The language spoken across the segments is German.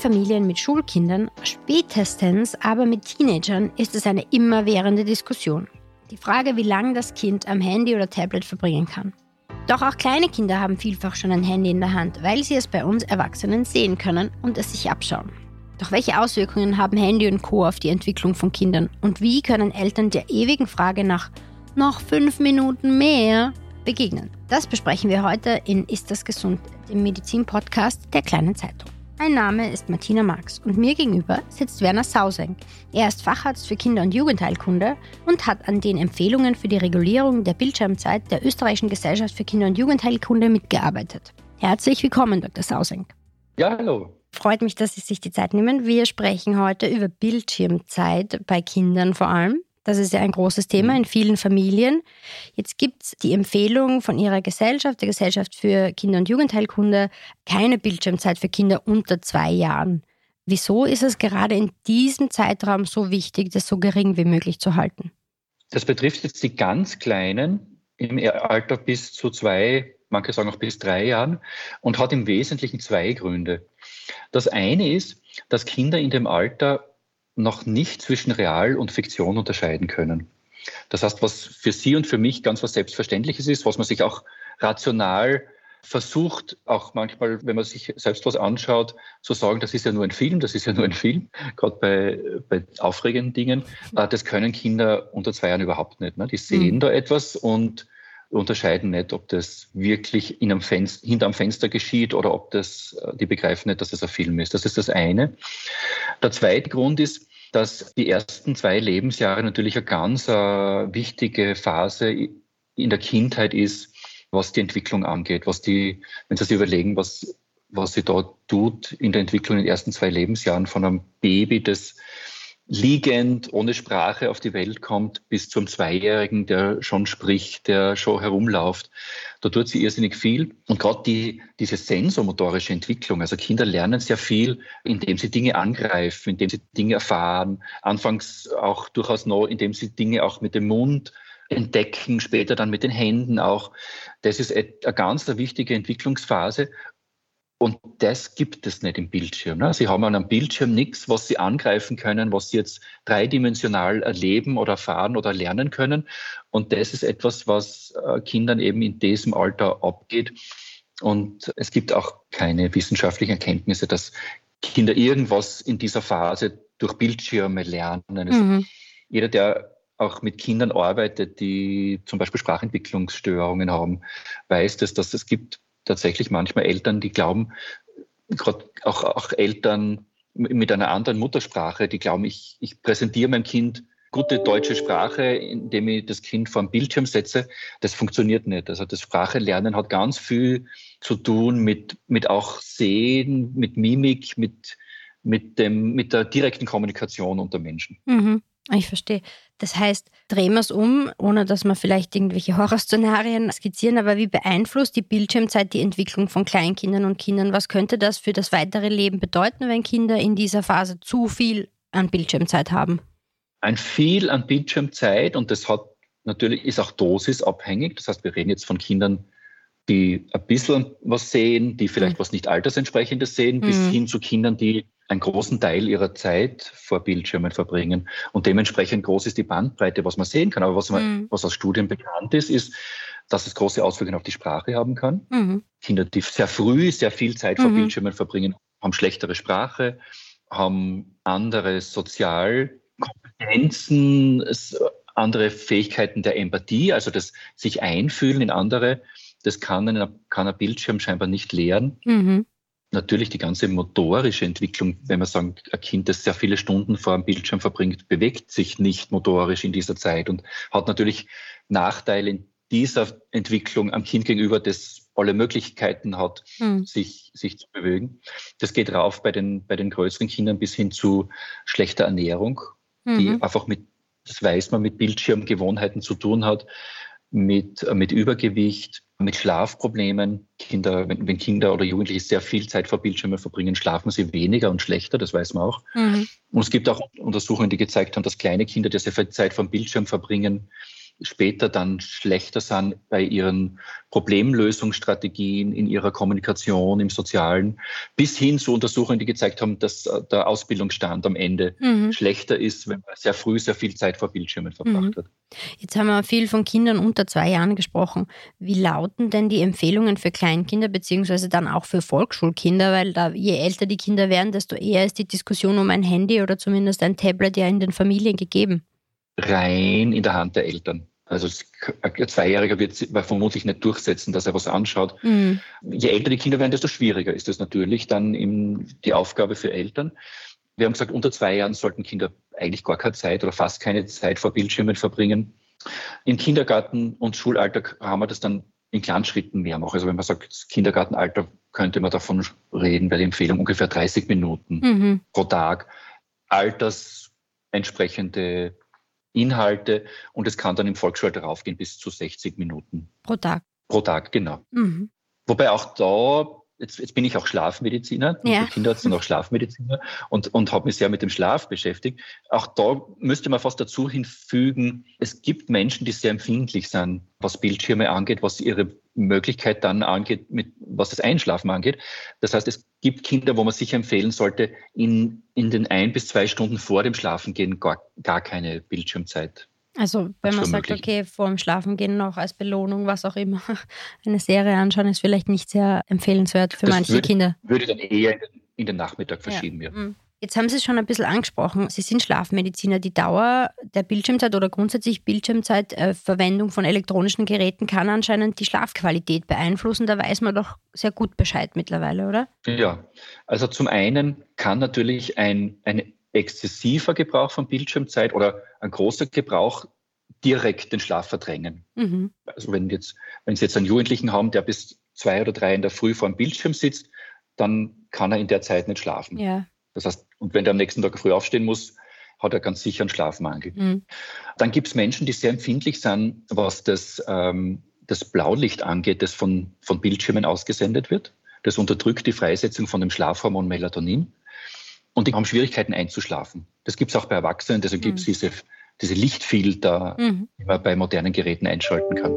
Familien mit Schulkindern, spätestens aber mit Teenagern ist es eine immerwährende Diskussion. Die Frage, wie lange das Kind am Handy oder Tablet verbringen kann. Doch auch kleine Kinder haben vielfach schon ein Handy in der Hand, weil sie es bei uns Erwachsenen sehen können und es sich abschauen. Doch welche Auswirkungen haben Handy und Co. auf die Entwicklung von Kindern? Und wie können Eltern der ewigen Frage nach noch fünf Minuten mehr begegnen? Das besprechen wir heute in Ist das gesund, dem Medizin-Podcast der kleinen Zeitung. Mein Name ist Martina Marx und mir gegenüber sitzt Werner Sausenk. Er ist Facharzt für Kinder- und Jugendheilkunde und hat an den Empfehlungen für die Regulierung der Bildschirmzeit der Österreichischen Gesellschaft für Kinder- und Jugendheilkunde mitgearbeitet. Herzlich willkommen, Dr. Sausenk. Ja, hallo. Freut mich, dass Sie sich die Zeit nehmen. Wir sprechen heute über Bildschirmzeit bei Kindern vor allem. Das ist ja ein großes Thema mhm. in vielen Familien. Jetzt gibt es die Empfehlung von Ihrer Gesellschaft, der Gesellschaft für Kinder- und Jugendheilkunde, keine Bildschirmzeit für Kinder unter zwei Jahren. Wieso ist es gerade in diesem Zeitraum so wichtig, das so gering wie möglich zu halten? Das betrifft jetzt die ganz Kleinen im Alter bis zu zwei, manche sagen auch bis drei Jahren und hat im Wesentlichen zwei Gründe. Das eine ist, dass Kinder in dem Alter noch nicht zwischen Real und Fiktion unterscheiden können. Das heißt, was für Sie und für mich ganz was Selbstverständliches ist, was man sich auch rational versucht, auch manchmal, wenn man sich selbst was anschaut, zu sagen, das ist ja nur ein Film, das ist ja nur ein Film, gerade bei, bei aufregenden Dingen. Äh, das können Kinder unter zwei Jahren überhaupt nicht. Ne? Die sehen mhm. da etwas und unterscheiden nicht, ob das wirklich in einem Fenster, hinterm Fenster geschieht oder ob das, äh, die begreifen nicht, dass das ein Film ist. Das ist das eine. Der zweite Grund ist, dass die ersten zwei Lebensjahre natürlich eine ganz äh, wichtige Phase in der Kindheit ist, was die Entwicklung angeht, was die, wenn Sie sich überlegen, was, was sie dort tut in der Entwicklung in den ersten zwei Lebensjahren von einem Baby, das liegend, ohne Sprache auf die Welt kommt, bis zum Zweijährigen, der schon spricht, der schon herumläuft. Da tut sie irrsinnig viel. Und gerade die, diese sensomotorische Entwicklung, also Kinder lernen sehr viel, indem sie Dinge angreifen, indem sie Dinge erfahren, anfangs auch durchaus noch, indem sie Dinge auch mit dem Mund entdecken, später dann mit den Händen auch. Das ist eine ganz wichtige Entwicklungsphase und das gibt es nicht im Bildschirm. Ne? Sie haben an einem Bildschirm nichts, was Sie angreifen können, was Sie jetzt dreidimensional erleben oder erfahren oder lernen können. Und das ist etwas, was äh, Kindern eben in diesem Alter abgeht. Und es gibt auch keine wissenschaftlichen Erkenntnisse, dass Kinder irgendwas in dieser Phase durch Bildschirme lernen. Mhm. Jeder, der auch mit Kindern arbeitet, die zum Beispiel Sprachentwicklungsstörungen haben, weiß, dass, dass es gibt tatsächlich manchmal Eltern, die glauben, gerade auch, auch Eltern mit einer anderen Muttersprache, die glauben, ich, ich präsentiere meinem Kind gute deutsche Sprache, indem ich das Kind vor dem Bildschirm setze. Das funktioniert nicht. Also das Sprachelernen hat ganz viel zu tun mit, mit auch Sehen, mit Mimik, mit, mit, dem, mit der direkten Kommunikation unter Menschen. Mhm. Ich verstehe. Das heißt, drehen wir es um, ohne dass wir vielleicht irgendwelche Horrorszenarien skizzieren, aber wie beeinflusst die Bildschirmzeit die Entwicklung von Kleinkindern und Kindern? Was könnte das für das weitere Leben bedeuten, wenn Kinder in dieser Phase zu viel an Bildschirmzeit haben? Ein viel an Bildschirmzeit und das hat natürlich ist auch dosisabhängig. Das heißt, wir reden jetzt von Kindern, die ein bisschen was sehen, die vielleicht mhm. was nicht altersentsprechendes sehen, mhm. bis hin zu Kindern, die einen großen Teil ihrer Zeit vor Bildschirmen verbringen. Und dementsprechend groß ist die Bandbreite, was man sehen kann. Aber was, man, mhm. was aus Studien bekannt ist, ist, dass es große Auswirkungen auf die Sprache haben kann. Mhm. Kinder, die sehr früh sehr viel Zeit vor mhm. Bildschirmen verbringen, haben schlechtere Sprache, haben andere Sozialkompetenzen, andere Fähigkeiten der Empathie, also das sich einfühlen in andere Das kann ein, kann ein Bildschirm scheinbar nicht lernen. Mhm. Natürlich die ganze motorische Entwicklung, wenn man sagen, ein Kind, das sehr viele Stunden vor dem Bildschirm verbringt, bewegt sich nicht motorisch in dieser Zeit und hat natürlich Nachteile in dieser Entwicklung am Kind gegenüber, das alle Möglichkeiten hat, Mhm. sich, sich zu bewegen. Das geht rauf bei den, bei den größeren Kindern bis hin zu schlechter Ernährung, die Mhm. einfach mit, das weiß man, mit Bildschirmgewohnheiten zu tun hat, mit, äh, mit Übergewicht, mit Schlafproblemen. Kinder, wenn, wenn Kinder oder Jugendliche sehr viel Zeit vor Bildschirmen verbringen, schlafen sie weniger und schlechter, das weiß man auch. Mhm. Und es gibt auch Untersuchungen, die gezeigt haben, dass kleine Kinder, die sehr viel Zeit vor dem Bildschirm verbringen, später dann schlechter sind bei ihren Problemlösungsstrategien, in ihrer Kommunikation, im Sozialen, bis hin zu Untersuchungen, die gezeigt haben, dass äh, der Ausbildungsstand am Ende Mhm. schlechter ist, wenn man sehr früh sehr viel Zeit vor Bildschirmen verbracht Mhm. hat. Jetzt haben wir viel von Kindern unter zwei Jahren gesprochen. Wie lauten denn die Empfehlungen für Kleinkinder beziehungsweise dann auch für Volksschulkinder? Weil da je älter die Kinder werden, desto eher ist die Diskussion um ein Handy oder zumindest ein Tablet ja in den Familien gegeben. Rein in der Hand der Eltern. Also ein Zweijähriger wird sich vermutlich nicht durchsetzen, dass er was anschaut. Mhm. Je älter die Kinder werden, desto schwieriger ist es natürlich dann die Aufgabe für Eltern. Wir haben gesagt, unter zwei Jahren sollten Kinder eigentlich gar keine Zeit oder fast keine Zeit vor Bildschirmen verbringen. Im Kindergarten und Schulalter haben wir das dann in kleinen Schritten mehr machen. Also wenn man sagt, das Kindergartenalter könnte man davon reden, bei der Empfehlung ungefähr 30 Minuten Mhm. pro Tag, altersentsprechende Inhalte und es kann dann im Volksschulalter raufgehen bis zu 60 Minuten Pro Tag. pro Tag, genau. Mhm. Wobei auch da, jetzt, jetzt bin ich auch Schlafmediziner, ja. Kinderarzt und auch Schlafmediziner und, und habe mich sehr mit dem Schlaf beschäftigt. Auch da müsste man fast dazu hinfügen, es gibt Menschen, die sehr empfindlich sind, was Bildschirme angeht, was ihre Möglichkeit dann angeht, mit, was das Einschlafen angeht. Das heißt, es gibt Kinder, wo man sicher empfehlen sollte, in, in den ein bis zwei Stunden vor dem Schlafengehen gar, gar keine Bildschirmzeit Also wenn man sagt, möglich. okay, vor dem Schlafengehen noch als Belohnung, was auch immer, eine Serie anschauen, ist vielleicht nicht sehr empfehlenswert für Das manche würde- Kinder. würde dann eher in den, Nachmittag verschieben. Ja. Mhm. Jetzt haben Sie es schon ein bisschen angesprochen. Sie sind Schlafmediziner. Die Dauer der Bildschirmzeit oder grundsätzlich Bildschirmzeit, äh, Verwendung von elektronischen Geräten kann anscheinend die Schlafqualität beeinflussen. Da weiß man doch sehr gut Bescheid mittlerweile, oder? Ja, also zum einen kann natürlich ein, ein exzessiver Gebrauch von Bildschirmzeit oder ein großer Gebrauch direkt den Schlaf verdrängen. Mhm. Also wenn jetzt, wenn Sie jetzt einen Jugendlichen haben, der bis zwei oder drei in der Früh vor dem Bildschirm sitzt, dann kann er in der Zeit nicht schlafen. Ja. Das heißt, und wenn der am nächsten Tag früh aufstehen muss, hat er ganz sicher einen Schlafmangel. Mhm. Dann gibt es Menschen, die sehr empfindlich sind, was das, ähm, das Blaulicht angeht, das von, von Bildschirmen ausgesendet wird. Das unterdrückt die Freisetzung von dem Schlafhormon Melatonin. Und die haben Schwierigkeiten einzuschlafen. Das gibt es auch bei Erwachsenen, deshalb gibt es Mhm. diese, diese Lichtfilter, Mhm. die man bei modernen Geräten einschalten kann.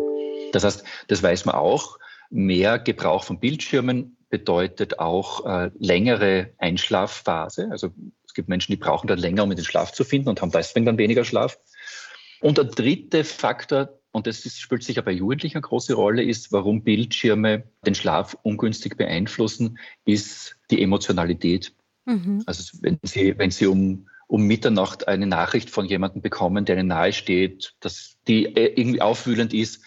Das heißt, das weiß man auch, mehr Gebrauch von Bildschirmen bedeutet auch äh, längere Einschlafphase. Also es gibt Menschen, die brauchen dann länger, um in den Schlaf zu finden und haben deswegen dann weniger Schlaf. Und der dritte Faktor, und das ist, spielt sicher bei Jugendlichen eine große Rolle, ist, warum Bildschirme den Schlaf ungünstig beeinflussen, ist die Emotionalität. Mhm. Also wenn Sie, wenn Sie um, um Mitternacht eine Nachricht von jemandem bekommen, der Ihnen nahe steht, dass die äh, irgendwie aufwühlend ist,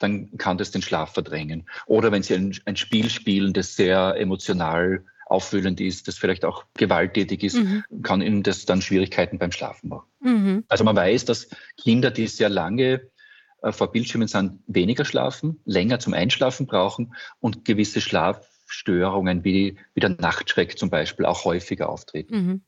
dann kann das den Schlaf verdrängen. Oder wenn Sie ein, ein Spiel spielen, das sehr emotional aufwühlend ist, das vielleicht auch gewalttätig ist, Mhm. kann Ihnen das dann Schwierigkeiten beim Schlafen machen. Mhm. Also man weiß, dass Kinder, die sehr lange äh, vor Bildschirmen sind, weniger schlafen, länger zum Einschlafen brauchen und gewisse Schlafstörungen wie, wie der Nachtschreck zum Beispiel auch häufiger auftreten. Mhm.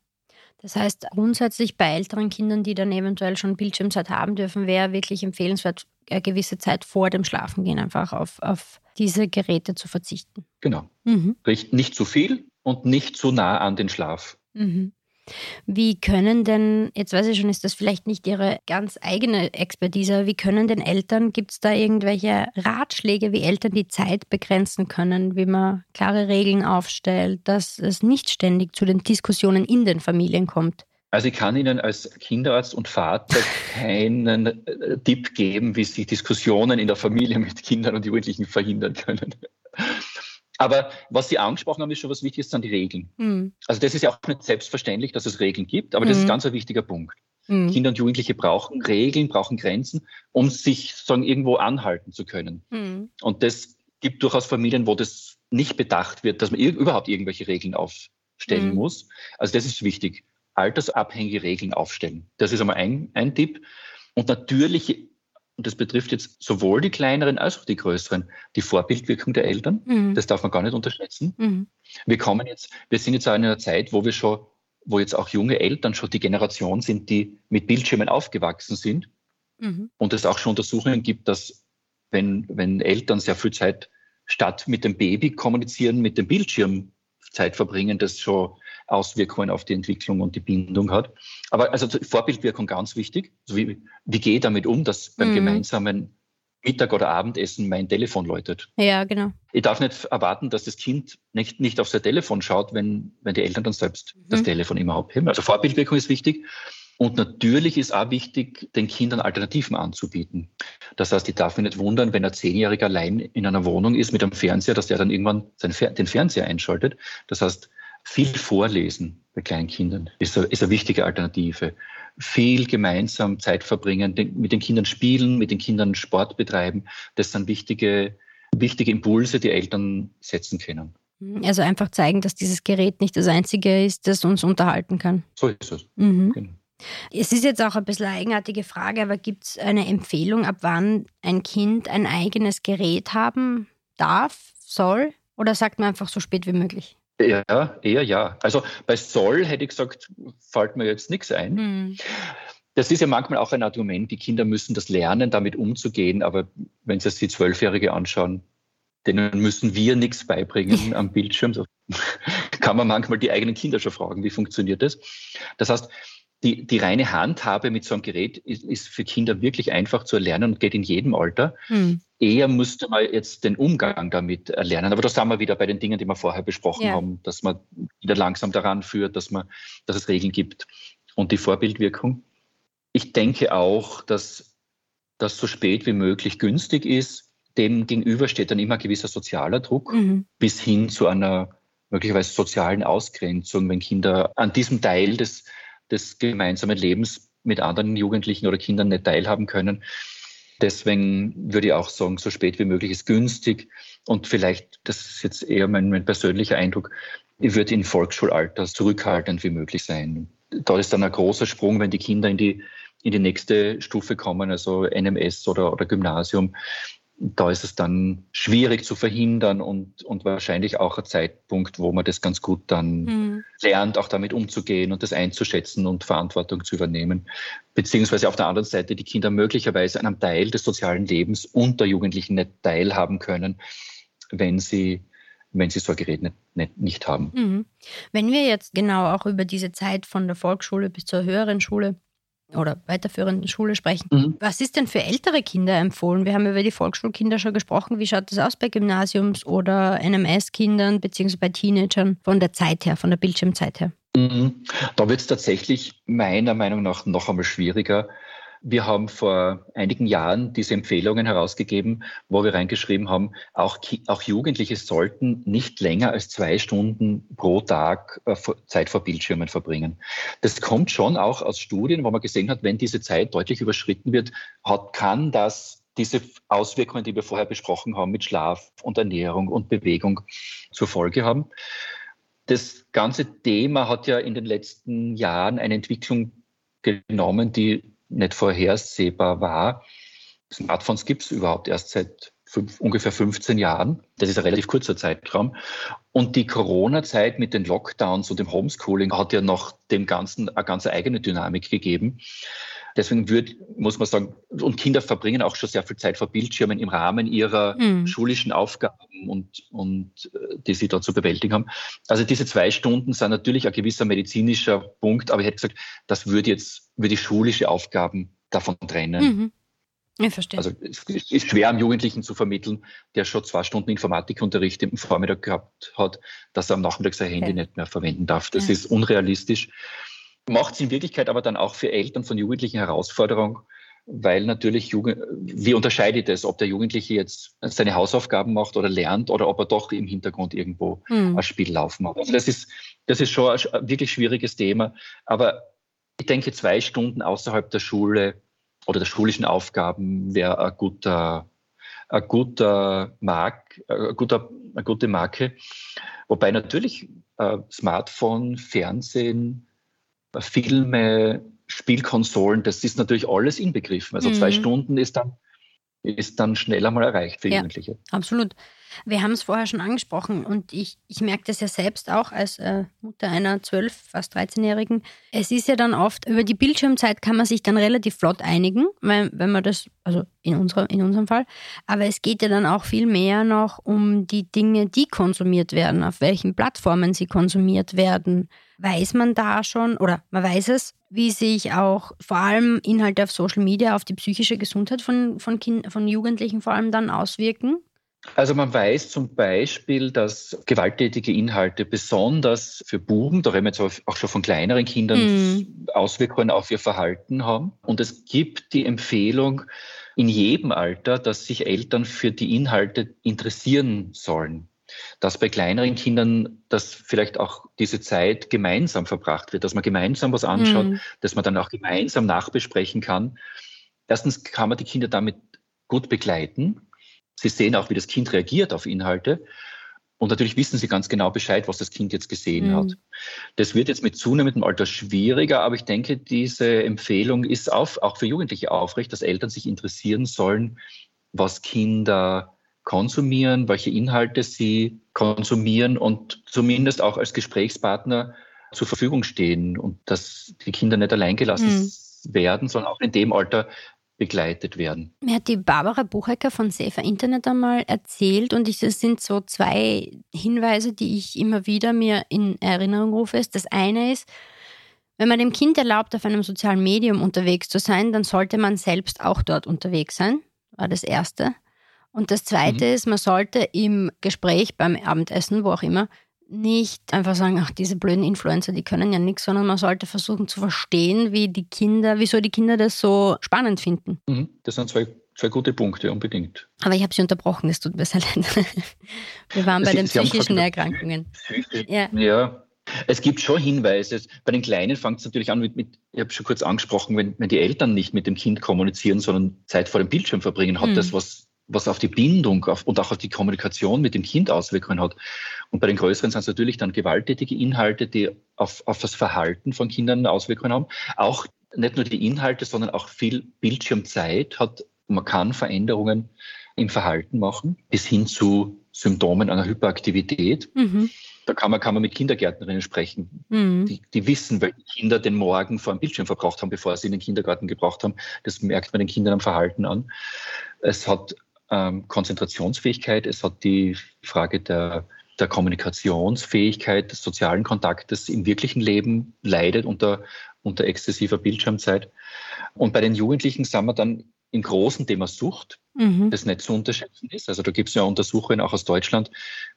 Das heißt, grundsätzlich bei älteren Kindern, die dann eventuell schon Bildschirmzeit haben dürfen, wäre wirklich empfehlenswert, eine gewisse Zeit vor dem Schlafengehen einfach auf, auf diese Geräte zu verzichten. Genau. Mhm. Nicht zu viel und nicht zu nah an den Schlaf. Mhm. Wie können denn, jetzt weiß ich schon, ist das vielleicht nicht Ihre ganz eigene Expertise, wie können denn Eltern, gibt es da irgendwelche Ratschläge, wie Eltern die Zeit begrenzen können, wie man klare Regeln aufstellt, dass es nicht ständig zu den Diskussionen in den Familien kommt? Also ich kann Ihnen als Kinderarzt und Vater keinen äh, Tipp geben, wie Sie Diskussionen in der Familie mit Kindern und Jugendlichen verhindern können. Aber was Sie angesprochen haben, ist schon was Wichtiges, sind die Regeln. Mhm. Also das ist ja auch nicht selbstverständlich, dass es Regeln gibt, aber das Mhm. ist ganz ein wichtiger Punkt. Mhm. Kinder und Jugendliche brauchen Regeln, brauchen Grenzen, um sich sozusagen irgendwo anhalten zu können. Mhm. Und das gibt durchaus Familien, wo das nicht bedacht wird, dass man überhaupt irgendwelche Regeln aufstellen mhm. muss. Also das ist wichtig. Altersabhängige Regeln aufstellen. Das ist einmal ein, ein Tipp. Und natürlich, und das betrifft jetzt sowohl die kleineren als auch die größeren, die Vorbildwirkung der Eltern. Mhm. Das darf man gar nicht unterschätzen. Mhm. Wir kommen jetzt, wir sind jetzt in einer Zeit, wo wir schon, wo jetzt auch junge Eltern schon die Generation sind, die mit Bildschirmen aufgewachsen sind. Mhm. Und es auch schon Untersuchungen gibt, dass wenn, wenn Eltern sehr viel Zeit statt mit dem Baby kommunizieren, mit dem Bildschirm Zeit verbringen, das schon Auswirkungen auf die Entwicklung und die Bindung hat. Aber also Vorbildwirkung ganz wichtig. Also wie, wie gehe ich damit um, dass beim mhm. gemeinsamen Mittag- oder Abendessen mein Telefon läutet? Ja, genau. Ich darf nicht erwarten, dass das Kind nicht, nicht auf sein Telefon schaut, wenn, wenn die Eltern dann selbst mhm. das Telefon immer abheben. Also Vorbildwirkung ist wichtig. Und natürlich ist auch wichtig, den Kindern Alternativen anzubieten. Das heißt, ich darf mich nicht wundern, wenn ein Zehnjähriger allein in einer Wohnung ist mit einem Fernseher, dass der dann irgendwann den Fernseher einschaltet. Das heißt, viel vorlesen bei kleinen Kindern ist eine, ist eine wichtige Alternative. Viel gemeinsam Zeit verbringen, mit den Kindern spielen, mit den Kindern Sport betreiben. Das sind wichtige, wichtige Impulse, die Eltern setzen können. Also einfach zeigen, dass dieses Gerät nicht das einzige ist, das uns unterhalten kann. So ist es. Mhm. Genau. Es ist jetzt auch ein bisschen eine eigenartige Frage, aber gibt es eine Empfehlung, ab wann ein Kind ein eigenes Gerät haben darf, soll? Oder sagt man einfach so spät wie möglich? Ja, eher ja. Also bei soll hätte ich gesagt, fällt mir jetzt nichts ein. Mhm. Das ist ja manchmal auch ein Argument, die Kinder müssen das lernen, damit umzugehen. Aber wenn Sie jetzt die Zwölfjährige anschauen, denen müssen wir nichts beibringen am Bildschirm. So kann man manchmal die eigenen Kinder schon fragen, wie funktioniert das? Das heißt, die, die reine Handhabe mit so einem Gerät ist, ist, für Kinder wirklich einfach zu erlernen und geht in jedem Alter. Hm. Eher müsste man jetzt den Umgang damit erlernen. Aber da sind wir wieder bei den Dingen, die wir vorher besprochen ja. haben, dass man wieder langsam daran führt, dass, man, dass es Regeln gibt und die Vorbildwirkung. Ich denke auch, dass das so spät wie möglich günstig ist. Dem gegenüber steht dann immer ein gewisser sozialer Druck mhm. bis hin zu einer möglicherweise sozialen Ausgrenzung, wenn Kinder an diesem Teil des des gemeinsamen Lebens mit anderen Jugendlichen oder Kindern nicht teilhaben können. Deswegen würde ich auch sagen, so spät wie möglich ist günstig. Und vielleicht, das ist jetzt eher mein, mein persönlicher Eindruck, ich würde in Volksschulalter zurückhaltend wie möglich sein. Da ist dann ein großer Sprung, wenn die Kinder in die, in die nächste Stufe kommen, also NMS oder, oder Gymnasium da ist es dann schwierig zu verhindern und, und wahrscheinlich auch ein Zeitpunkt, wo man das ganz gut dann mhm. lernt, auch damit umzugehen und das einzuschätzen und Verantwortung zu übernehmen. Beziehungsweise auf der anderen Seite die Kinder möglicherweise an einem Teil des sozialen Lebens und der Jugendlichen nicht teilhaben können, wenn sie wenn sie so ein Gerät nicht, nicht, nicht haben. Mhm. Wenn wir jetzt genau auch über diese Zeit von der Volksschule bis zur höheren Schule oder weiterführenden Schule sprechen. Mhm. Was ist denn für ältere Kinder empfohlen? Wir haben über die Volksschulkinder schon gesprochen. Wie schaut das aus bei Gymnasiums- oder NMS-Kindern beziehungsweise bei Teenagern von der Zeit her, von der Bildschirmzeit her? Mhm. Da wird es tatsächlich meiner Meinung nach noch einmal schwieriger, wir haben vor einigen Jahren diese Empfehlungen herausgegeben, wo wir reingeschrieben haben, auch, auch Jugendliche sollten nicht länger als zwei Stunden pro Tag äh, Zeit vor Bildschirmen verbringen. Das kommt schon auch aus Studien, wo man gesehen hat, wenn diese Zeit deutlich überschritten wird, hat, kann das diese Auswirkungen, die wir vorher besprochen haben, mit Schlaf und Ernährung und Bewegung zur Folge haben. Das ganze Thema hat ja in den letzten Jahren eine Entwicklung genommen, die nicht vorhersehbar war. Smartphones gibt es überhaupt erst seit fünf, ungefähr 15 Jahren. Das ist ein relativ kurzer Zeitraum. Und die Corona-Zeit mit den Lockdowns und dem Homeschooling hat ja noch dem Ganzen eine ganz eigene Dynamik gegeben. Deswegen wird, muss man sagen, und Kinder verbringen auch schon sehr viel Zeit vor Bildschirmen im Rahmen ihrer mhm. schulischen Aufgaben und, und äh, die sie dort zu bewältigen haben. Also diese zwei Stunden sind natürlich ein gewisser medizinischer Punkt, aber ich hätte gesagt, das würde jetzt, würde schulische Aufgaben davon trennen. Mhm. Ich verstehe. Also es ist schwer, einem Jugendlichen zu vermitteln, der schon zwei Stunden Informatikunterricht im Vormittag gehabt hat, dass er am Nachmittag sein Handy okay. nicht mehr verwenden darf. Das ja. ist unrealistisch macht es in Wirklichkeit aber dann auch für Eltern von Jugendlichen Herausforderung, weil natürlich Jugend, wie unterscheidet es, ob der Jugendliche jetzt seine Hausaufgaben macht oder lernt oder ob er doch im Hintergrund irgendwo mhm. ein Spiel laufen hat. Also das ist, das ist schon ein wirklich schwieriges Thema. Aber ich denke, zwei Stunden außerhalb der Schule oder der schulischen Aufgaben wäre ein guter, ein guter Mark, ein guter, eine gute Marke. Wobei natürlich äh, Smartphone, Fernsehen, Filme, Spielkonsolen, das ist natürlich alles inbegriffen. Also mhm. zwei Stunden ist dann, ist dann schneller mal erreicht für ja, Jugendliche. Absolut. Wir haben es vorher schon angesprochen und ich, ich merke das ja selbst auch als äh, Mutter einer 12-, fast 13-Jährigen. Es ist ja dann oft, über die Bildschirmzeit kann man sich dann relativ flott einigen, wenn, wenn man das, also in, unserer, in unserem Fall. Aber es geht ja dann auch viel mehr noch um die Dinge, die konsumiert werden, auf welchen Plattformen sie konsumiert werden. Weiß man da schon, oder man weiß es, wie sich auch vor allem Inhalte auf Social Media auf die psychische Gesundheit von, von, kind, von Jugendlichen vor allem dann auswirken? Also man weiß zum Beispiel, dass gewalttätige Inhalte besonders für Buben, da reden wir jetzt auch schon von kleineren Kindern, mhm. Auswirkungen auf ihr Verhalten haben. Und es gibt die Empfehlung in jedem Alter, dass sich Eltern für die Inhalte interessieren sollen. Dass bei kleineren Kindern, dass vielleicht auch diese Zeit gemeinsam verbracht wird, dass man gemeinsam was anschaut, mhm. dass man dann auch gemeinsam nachbesprechen kann. Erstens kann man die Kinder damit gut begleiten Sie sehen auch, wie das Kind reagiert auf Inhalte. Und natürlich wissen sie ganz genau Bescheid, was das Kind jetzt gesehen mhm. hat. Das wird jetzt mit zunehmendem Alter schwieriger, aber ich denke, diese Empfehlung ist auf, auch für Jugendliche aufrecht, dass Eltern sich interessieren sollen, was Kinder konsumieren, welche Inhalte sie konsumieren und zumindest auch als Gesprächspartner zur Verfügung stehen und dass die Kinder nicht alleingelassen mhm. werden, sondern auch in dem Alter begleitet werden. Mir hat die Barbara Buchecker von Safer Internet einmal erzählt und das sind so zwei Hinweise, die ich immer wieder mir in Erinnerung rufe. Das eine ist, wenn man dem Kind erlaubt, auf einem sozialen Medium unterwegs zu sein, dann sollte man selbst auch dort unterwegs sein, war das Erste. Und das Zweite mhm. ist, man sollte im Gespräch beim Abendessen, wo auch immer, nicht einfach sagen, ach, diese blöden Influencer, die können ja nichts, sondern man sollte versuchen zu verstehen, wie die Kinder, wieso die Kinder das so spannend finden. Mhm, das sind zwei, zwei gute Punkte, unbedingt. Aber ich habe Sie unterbrochen, es tut mir sehr leid. Wir waren bei Sie, den psychischen Erkrankungen. Ja. ja. Es gibt schon Hinweise. Bei den Kleinen fängt es natürlich an mit, mit ich habe schon kurz angesprochen, wenn, wenn die Eltern nicht mit dem Kind kommunizieren, sondern Zeit vor dem Bildschirm verbringen, hat mhm. das was was auf die Bindung auf, und auch auf die Kommunikation mit dem Kind Auswirkungen hat. Und bei den größeren sind es natürlich dann gewalttätige Inhalte, die auf, auf das Verhalten von Kindern Auswirkungen haben. Auch nicht nur die Inhalte, sondern auch viel Bildschirmzeit hat, man kann Veränderungen im Verhalten machen, bis hin zu Symptomen einer Hyperaktivität. Mhm. Da kann man, kann man mit Kindergärtnerinnen sprechen, mhm. die, die wissen, welche Kinder den Morgen vor dem Bildschirm verbraucht haben, bevor sie in den Kindergarten gebraucht haben. Das merkt man den Kindern am Verhalten an. Es hat ähm, Konzentrationsfähigkeit, es hat die Frage der, der Kommunikationsfähigkeit, des sozialen Kontaktes im wirklichen Leben leidet unter, unter exzessiver Bildschirmzeit. Und bei den Jugendlichen sind wir dann im großen Thema Sucht, mhm. das nicht zu unterschätzen ist. Also da gibt es ja Untersuchungen auch aus Deutschland,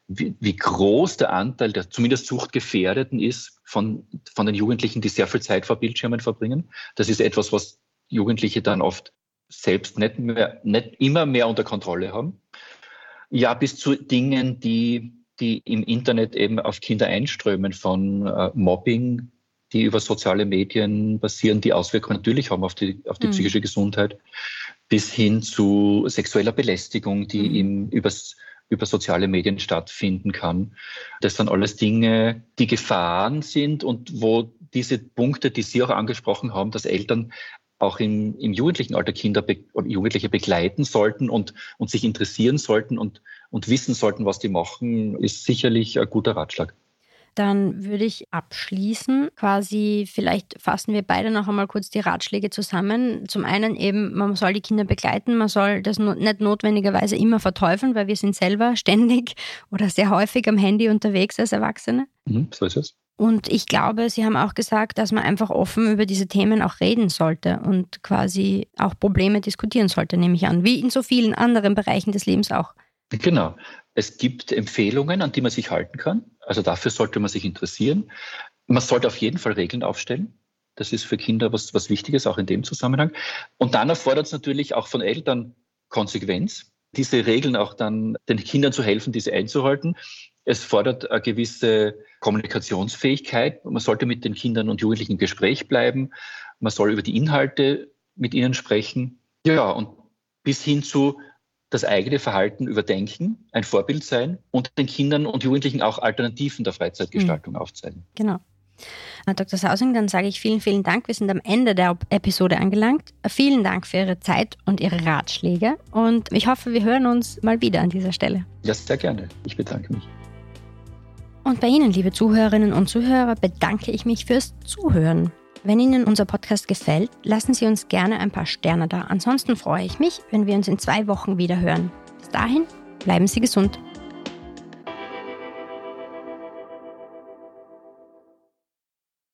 wie, wie, groß der Anteil der zumindest Suchtgefährdeten ist von, von den Jugendlichen, die sehr viel Zeit vor Bildschirmen verbringen. Das ist etwas, was Jugendliche dann oft selbst nicht, mehr, nicht immer mehr unter Kontrolle haben. Ja, bis zu Dingen, die, die im Internet eben auf Kinder einströmen, von äh, Mobbing, die über soziale Medien basieren, die Auswirkungen natürlich haben auf die, auf die mhm. psychische Gesundheit, bis hin zu sexueller Belästigung, die mhm. im, übers, über soziale Medien stattfinden kann. Das sind alles Dinge, die Gefahren sind und wo diese Punkte, die Sie auch angesprochen haben, dass Eltern auch im, im jugendlichen Alter Kinder be Jugendliche begleiten sollten und, und sich interessieren sollten und, und wissen sollten, was die machen, ist sicherlich ein guter Ratschlag. Dann würde ich abschließen. Quasi, vielleicht fassen wir beide noch einmal kurz die Ratschläge zusammen. Zum einen eben, man soll die Kinder begleiten, man soll das nicht notwendigerweise immer verteufeln, weil wir sind selber ständig oder sehr häufig am Handy unterwegs als Erwachsene. Mhm, so ist es. Und ich glaube, Sie haben auch gesagt, dass man einfach offen über diese Themen auch reden sollte und quasi auch Probleme diskutieren sollte, nehme ich an, wie in so vielen anderen Bereichen des Lebens auch. Genau. Es gibt Empfehlungen, an die man sich halten kann. Also dafür sollte man sich interessieren. Man sollte auf jeden Fall Regeln aufstellen. Das ist für Kinder was, was Wichtiges, auch in dem Zusammenhang. Und dann erfordert es natürlich auch von Eltern Konsequenz, diese Regeln auch dann den Kindern zu helfen, diese einzuhalten. Es fordert eine gewisse Kommunikationsfähigkeit. Man sollte mit den Kindern und Jugendlichen im Gespräch bleiben. Man soll über die Inhalte mit ihnen sprechen. Ja, und bis hin zu das eigene Verhalten überdenken, ein Vorbild sein und den Kindern und Jugendlichen auch Alternativen der Freizeitgestaltung mhm. aufzeigen. Genau. Dr. Sausing, dann sage ich vielen, vielen Dank. Wir sind am Ende der Episode angelangt. Vielen Dank für Ihre Zeit und Ihre Ratschläge. Und ich hoffe, wir hören uns mal wieder an dieser Stelle. Ja, sehr gerne. Ich bedanke mich. Und bei Ihnen, liebe Zuhörerinnen und Zuhörer, bedanke ich mich fürs Zuhören. Wenn Ihnen unser Podcast gefällt, lassen Sie uns gerne ein paar Sterne da. Ansonsten freue ich mich, wenn wir uns in zwei Wochen wieder hören. Bis dahin, bleiben Sie gesund.